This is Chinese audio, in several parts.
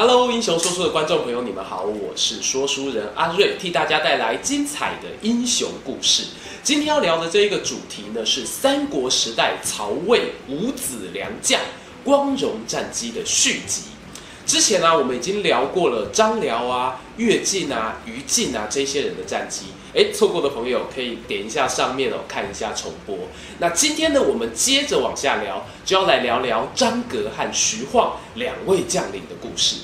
Hello，英雄说书的观众朋友，你们好，我是说书人阿瑞，替大家带来精彩的英雄故事。今天要聊的这一个主题呢，是三国时代曹魏五子良将光荣战机的续集。之前呢、我们已经聊过了张辽啊、乐进啊、于禁啊这些人的战绩。哎，错过的朋友可以点一下上面哦，看一下重播。那今天呢，我们接着往下聊，就要来聊聊张格和徐晃两位将领的故事。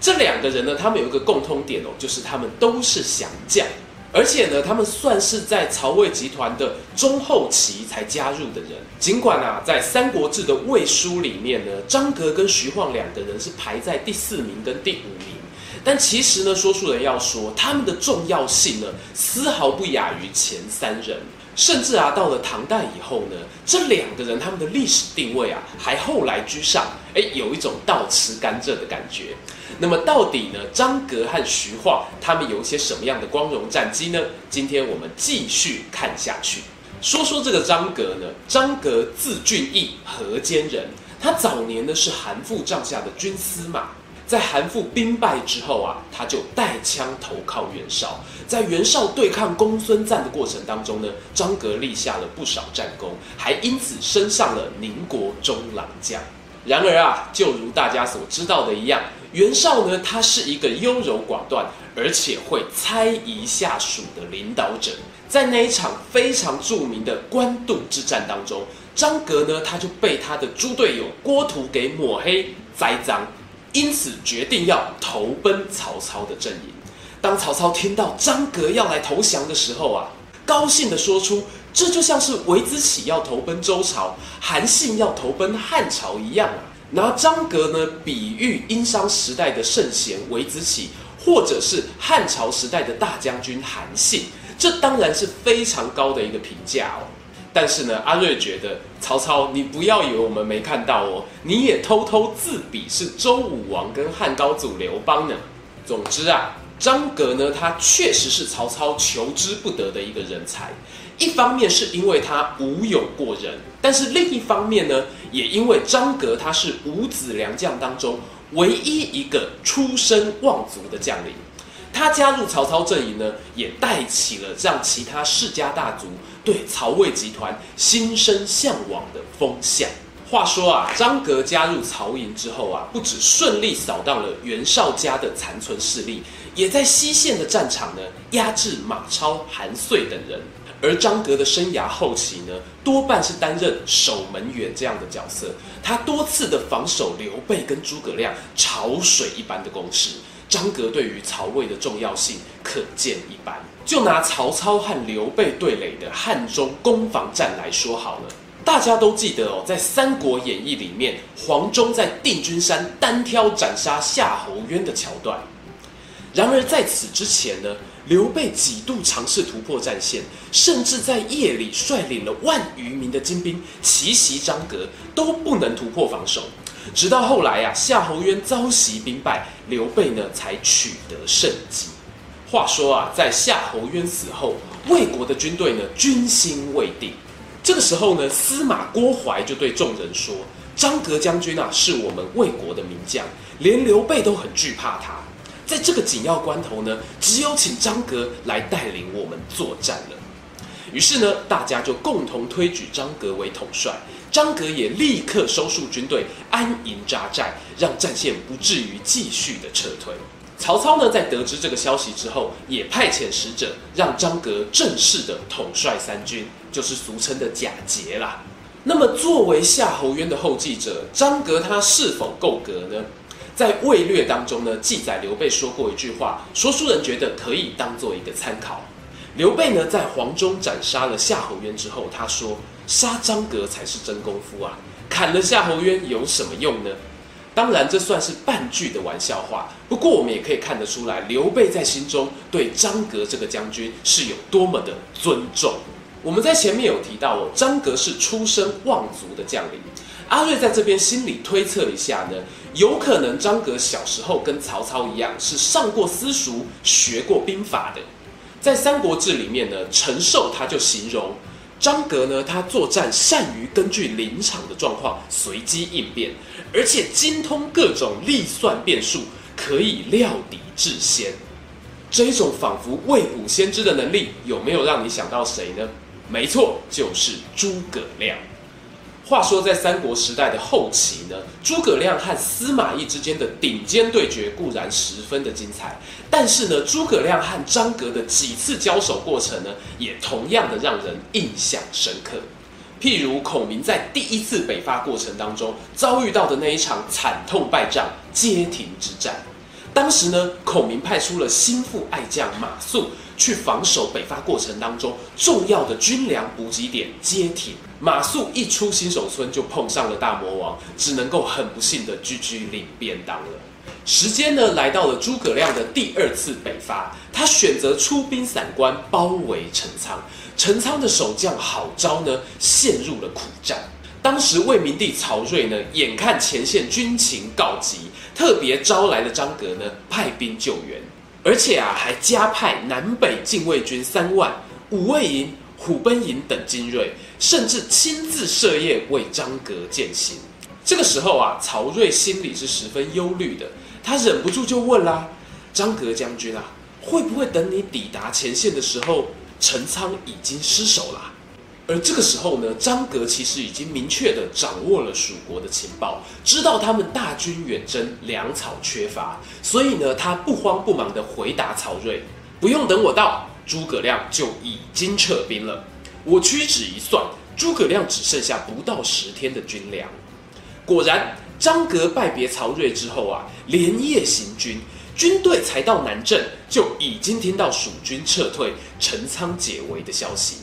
这两个人呢，他们有一个共通点哦，就是他们都是降将。而且呢，他们算是在曹魏集团的中后期才加入的人。尽管啊，在《三国志》的魏书里面呢，张格跟徐晃两个人是排在第四名跟第五名，但其实呢，说书人要说他们的重要性呢，丝毫不亚于前三人。甚至啊，到了唐代以后呢，这两个人他们的历史定位啊，还后来居上，哎，有一种倒吃甘蔗的感觉。那么到底呢，张郃和徐晃他们有一些什么样的光荣战绩呢？今天我们继续看下去，说说这个张郃呢。张郃字俊义，河间人，他早年呢是韩馥帐下的军司马。在韩馥兵败之后啊，他就带枪投靠袁绍。在袁绍对抗公孙瓒的过程当中呢，张格立下了不少战功，还因此升上了宁国中郎将。然而啊，就如大家所知道的一样，袁绍呢，他是一个优柔寡断，而且会猜疑下属的领导者。在那一场非常著名的官渡之战当中，张格呢，他就被他的猪队友郭图给抹黑栽赃。因此决定要投奔曹操的阵营。当曹操听到张郃要来投降的时候啊，高兴地说出：“这就像是韦子启要投奔周朝，韩信要投奔汉朝一样啊。”拿张郃呢比喻殷商时代的圣贤韦子启，或者是汉朝时代的大将军韩信，这当然是非常高的一个评价哦。但是呢，阿瑞觉得曹操，你不要以为我们没看到哦，你也偷偷自比是周武王跟汉高祖刘邦呢。总之啊，张格呢，他确实是曹操求之不得的一个人才。一方面是因为他武勇过人，但是另一方面呢，也因为张格他是五子良将当中唯一一个出身望族的将领。他加入曹操阵营呢，也带起了让其他世家大族对曹魏集团心生向往的风向。话说啊，张格加入曹营之后啊，不止顺利扫荡了袁绍家的残存势力，也在西线的战场呢压制马超、韩遂等人。而张格的生涯后期呢，多半是担任守门员这样的角色，他多次的防守刘备跟诸葛亮，潮水一般的攻势。张郃对于曹魏的重要性可见一斑。就拿曹操和刘备对垒的汉中攻防战来说好了，大家都记得哦，在《三国演义》里面，黄忠在定军山单挑斩杀夏侯渊的桥段。然而在此之前呢，刘备几度尝试突破战线，甚至在夜里率领了万余名的精兵奇袭张郃，都不能突破防守。直到后来呀、啊，夏侯渊遭袭兵败，刘备呢才取得胜机。话说啊，在夏侯渊死后，魏国的军队呢军心未定。这个时候呢，司马郭淮就对众人说：“张郃将军啊，是我们魏国的名将，连刘备都很惧怕他。在这个紧要关头呢，只有请张郃来带领我们作战了。”于是呢，大家就共同推举张郃为统帅。张郃也立刻收束军队，安营扎寨，让战线不至于继续的撤退。曹操呢，在得知这个消息之后，也派遣使者让张郃正式的统帅三军，就是俗称的假节啦。那么，作为夏侯渊的后继者，张郃他是否够格呢？在《魏略》当中呢，记载刘备说过一句话，说书人觉得可以当做一个参考。刘备呢，在黄忠斩杀了夏侯渊之后，他说：“杀张格才是真功夫啊，砍了夏侯渊有什么用呢？”当然，这算是半句的玩笑话。不过，我们也可以看得出来，刘备在心中对张格这个将军是有多么的尊重。我们在前面有提到哦，张格是出身望族的将领，阿瑞在这边心里推测一下呢，有可能张格小时候跟曹操一样，是上过私塾、学过兵法的。在《三国志》里面呢，陈寿他就形容张格呢，他作战善于根据临场的状况随机应变，而且精通各种力算变数，可以料敌制先。这一种仿佛未卜先知的能力，有没有让你想到谁呢？没错，就是诸葛亮。话说，在三国时代的后期呢，诸葛亮和司马懿之间的顶尖对决固然十分的精彩，但是呢，诸葛亮和张格的几次交手过程呢，也同样的让人印象深刻。譬如孔明在第一次北伐过程当中遭遇到的那一场惨痛败仗——街亭之战。当时呢，孔明派出了心腹爱将马谡去防守北伐过程当中重要的军粮补给点街亭。马谡一出新手村就碰上了大魔王，只能够很不幸的居居领便当了。时间呢，来到了诸葛亮的第二次北伐，他选择出兵散关包围陈仓，陈仓的守将郝昭呢陷入了苦战。当时魏明帝曹睿呢，眼看前线军情告急。特别招来了张格呢，派兵救援，而且啊，还加派南北禁卫军三万、五卫营、虎賁营等精锐，甚至亲自设宴为张阁饯行。这个时候啊，曹睿心里是十分忧虑的，他忍不住就问啦：“张阁将军啊，会不会等你抵达前线的时候，陈仓已经失守了？”而这个时候呢，张阁其实已经明确地掌握了蜀国的情报，知道他们大军远征，粮草缺乏，所以呢，他不慌不忙地回答曹睿：“不用等我到，诸葛亮就已经撤兵了。我屈指一算，诸葛亮只剩下不到十天的军粮。”果然，张格拜别曹睿之后啊，连夜行军，军队才到南郑，就已经听到蜀军撤退、陈仓解围的消息。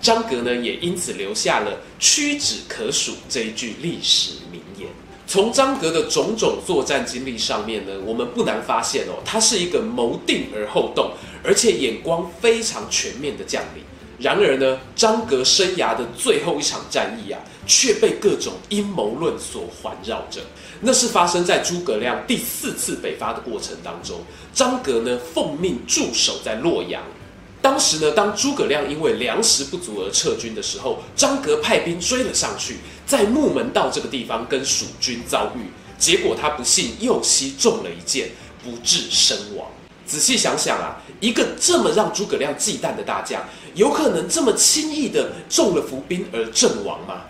张格呢，也因此留下了“屈指可数”这一句历史名言。从张格的种种作战经历上面呢，我们不难发现哦，他是一个谋定而后动，而且眼光非常全面的将领。然而呢，张格生涯的最后一场战役啊，却被各种阴谋论所环绕着。那是发生在诸葛亮第四次北伐的过程当中，张格呢，奉命驻守在洛阳。当时呢，当诸葛亮因为粮食不足而撤军的时候，张格派兵追了上去，在木门道这个地方跟蜀军遭遇，结果他不幸右膝中了一箭，不治身亡。仔细想想啊，一个这么让诸葛亮忌惮的大将，有可能这么轻易的中了伏兵而阵亡吗？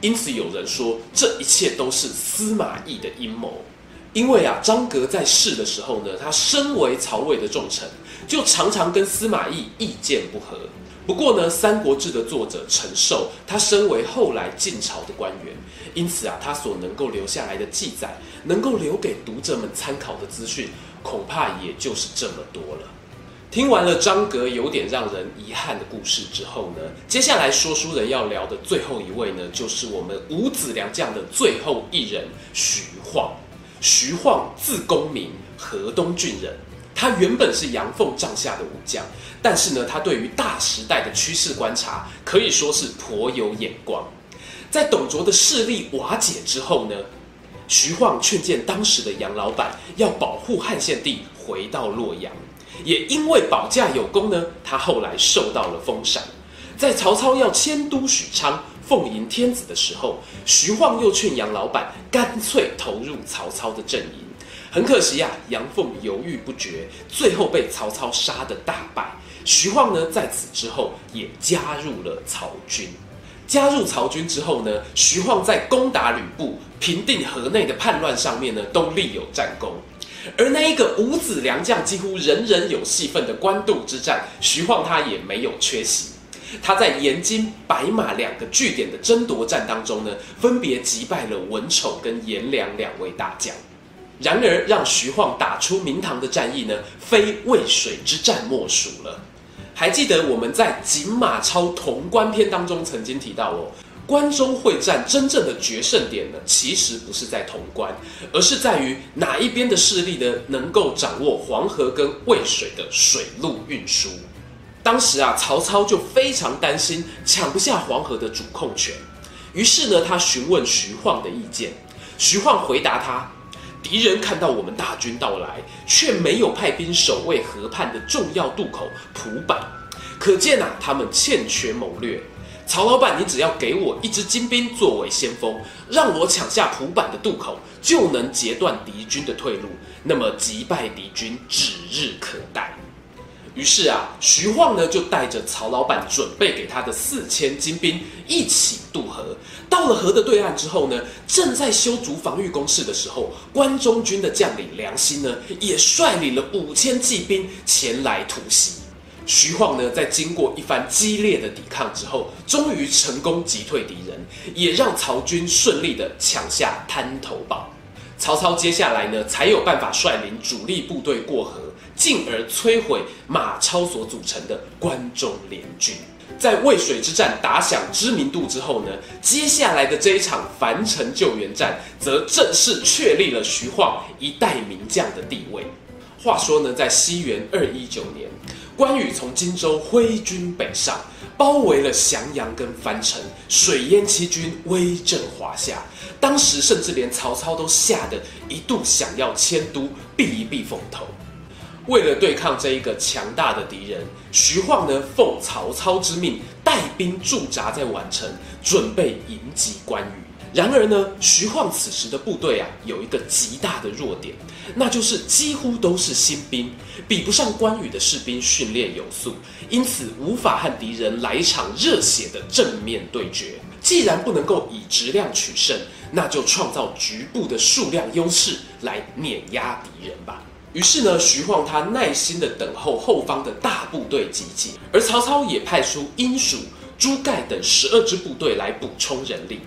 因此有人说，这一切都是司马懿的阴谋。因为啊，张格在世的时候呢，他身为曹魏的重臣，就常常跟司马懿意见不合。不过呢，《三国志》的作者陈寿，他身为后来晋朝的官员，因此啊，他所能够留下来的记载，能够留给读者们参考的资讯，恐怕也就是这么多了。听完了张格有点让人遗憾的故事之后呢，接下来说书人要聊的最后一位呢，就是我们五子良将的最后一人徐晃。徐晃字公明，河东郡人。他原本是杨凤帐下的武将，但是呢，他对于大时代的趋势观察可以说是颇有眼光。在董卓的势力瓦解之后呢，徐晃劝谏当时的杨老板要保护汉献帝回到洛阳。也因为保驾有功呢，他后来受到了封赏。在曹操要迁都许昌。奉迎天子的时候，徐晃又劝杨老板干脆投入曹操的阵营。很可惜啊，杨凤犹豫不决，最后被曹操杀得大败。徐晃呢，在此之后也加入了曹军。加入曹军之后呢，徐晃在攻打吕布、平定河内的叛乱上面呢，都立有战功。而那一个五子良将几乎人人有戏份的官渡之战，徐晃他也没有缺席。他在延津、白马两个据点的争夺战当中呢，分别击败了文丑跟颜良两位大将。然而，让徐晃打出名堂的战役呢，非渭水之战莫属了。还记得我们在《锦马超潼关篇》当中曾经提到哦，关中会战真正的决胜点呢，其实不是在潼关，而是在于哪一边的势力呢，能够掌握黄河跟渭水的水路运输。当时啊，曹操就非常担心抢不下黄河的主控权，于是呢，他询问徐晃的意见。徐晃回答他：敌人看到我们大军到来，却没有派兵守卫河畔的重要渡口蒲坂，可见啊，他们欠缺谋略。曹老板，你只要给我一支精兵作为先锋，让我抢下蒲坂的渡口，就能截断敌军的退路，那么击败敌军指日可待。于是啊，徐晃呢就带着曹老板准备给他的四千精兵一起渡河。到了河的对岸之后呢，正在修筑防御工事的时候，关中军的将领梁兴呢也率领了五千骑兵前来突袭。徐晃呢，在经过一番激烈的抵抗之后，终于成功击退敌人，也让曹军顺利的抢下滩头堡。曹操接下来呢，才有办法率领主力部队过河，进而摧毁马超所组成的关中联军。在渭水之战打响知名度之后呢，接下来的这一场樊城救援战，则正式确立了徐晃一代名将的地位。话说呢，在西元二一九年。关羽从荆州挥军北上，包围了降阳跟樊城，水淹七军，威震华夏。当时甚至连曹操都吓得一度想要迁都避一避风头。为了对抗这一个强大的敌人，徐晃呢奉曹操之命，带兵驻扎在宛城，准备迎击关羽。然而呢，徐晃此时的部队啊，有一个极大的弱点，那就是几乎都是新兵，比不上关羽的士兵训练有素，因此无法和敌人来一场热血的正面对决。既然不能够以质量取胜，那就创造局部的数量优势来碾压敌人吧。于是呢，徐晃他耐心地等候后方的大部队集结，而曹操也派出鼹鼠、诸盖等十二支部队来补充人力。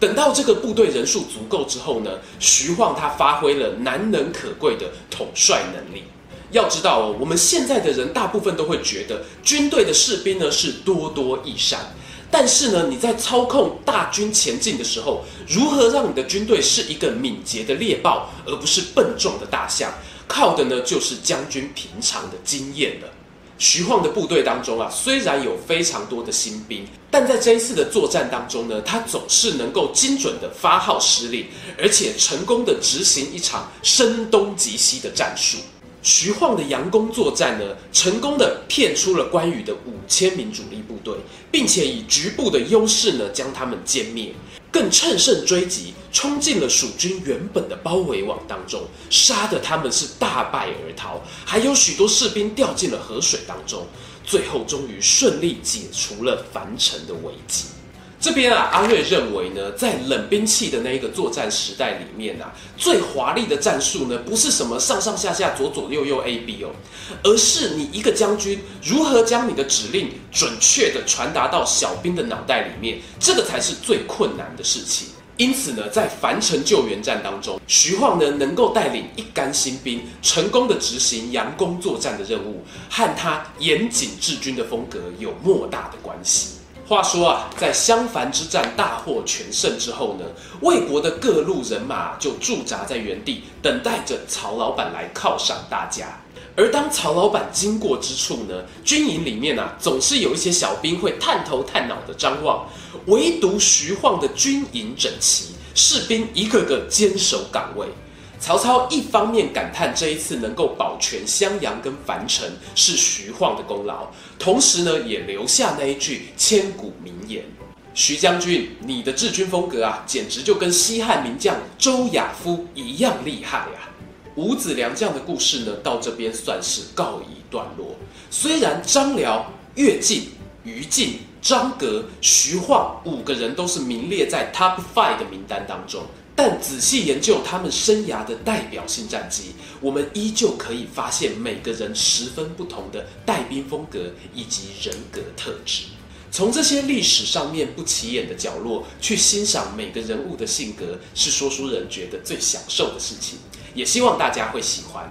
等到这个部队人数足够之后呢，徐晃他发挥了难能可贵的统帅能力。要知道哦，我们现在的人大部分都会觉得军队的士兵呢是多多益善，但是呢，你在操控大军前进的时候，如何让你的军队是一个敏捷的猎豹，而不是笨重的大象？靠的呢就是将军平常的经验了。徐晃的部队当中啊，虽然有非常多的新兵，但在这一次的作战当中呢，他总是能够精准的发号施令，而且成功的执行一场声东击西的战术。徐晃的佯攻作战呢，成功的骗出了关羽的五千名主力部队，并且以局部的优势呢，将他们歼灭。更乘胜追击，冲进了蜀军原本的包围网当中，杀得他们是大败而逃，还有许多士兵掉进了河水当中，最后终于顺利解除了樊城的危机。这边啊，阿瑞认为呢，在冷兵器的那一个作战时代里面啊，最华丽的战术呢，不是什么上上下下、左左右右 A B 哦，而是你一个将军如何将你的指令准确地传达到小兵的脑袋里面，这个才是最困难的事情。因此呢，在樊城救援战当中，徐晃呢能够带领一干新兵，成功地执行佯攻作战的任务，和他严谨治军的风格有莫大的关系。话说啊，在襄樊之战大获全胜之后呢，魏国的各路人马就驻扎在原地，等待着曹老板来犒赏大家。而当曹老板经过之处呢，军营里面啊，总是有一些小兵会探头探脑的张望，唯独徐晃的军营整齐，士兵一个个坚守岗位。曹操一方面感叹这一次能够保全襄阳跟樊城是徐晃的功劳，同时呢也留下那一句千古名言：“徐将军，你的治军风格啊，简直就跟西汉名将周亚夫一样厉害呀！”五子良将的故事呢，到这边算是告一段落。虽然张辽、乐进、于禁、张郃、徐晃五个人都是名列在 Top Five 的名单当中。但仔细研究他们生涯的代表性战绩，我们依旧可以发现每个人十分不同的带兵风格以及人格特质。从这些历史上面不起眼的角落去欣赏每个人物的性格，是说书人觉得最享受的事情。也希望大家会喜欢。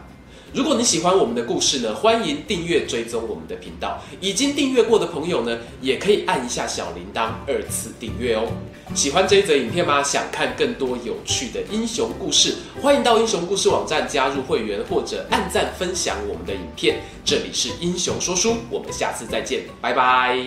如果你喜欢我们的故事呢，欢迎订阅追踪我们的频道。已经订阅过的朋友呢，也可以按一下小铃铛二次订阅哦。喜欢这一则影片吗？想看更多有趣的英雄故事，欢迎到英雄故事网站加入会员，或者按赞分享我们的影片。这里是英雄说书，我们下次再见，拜拜。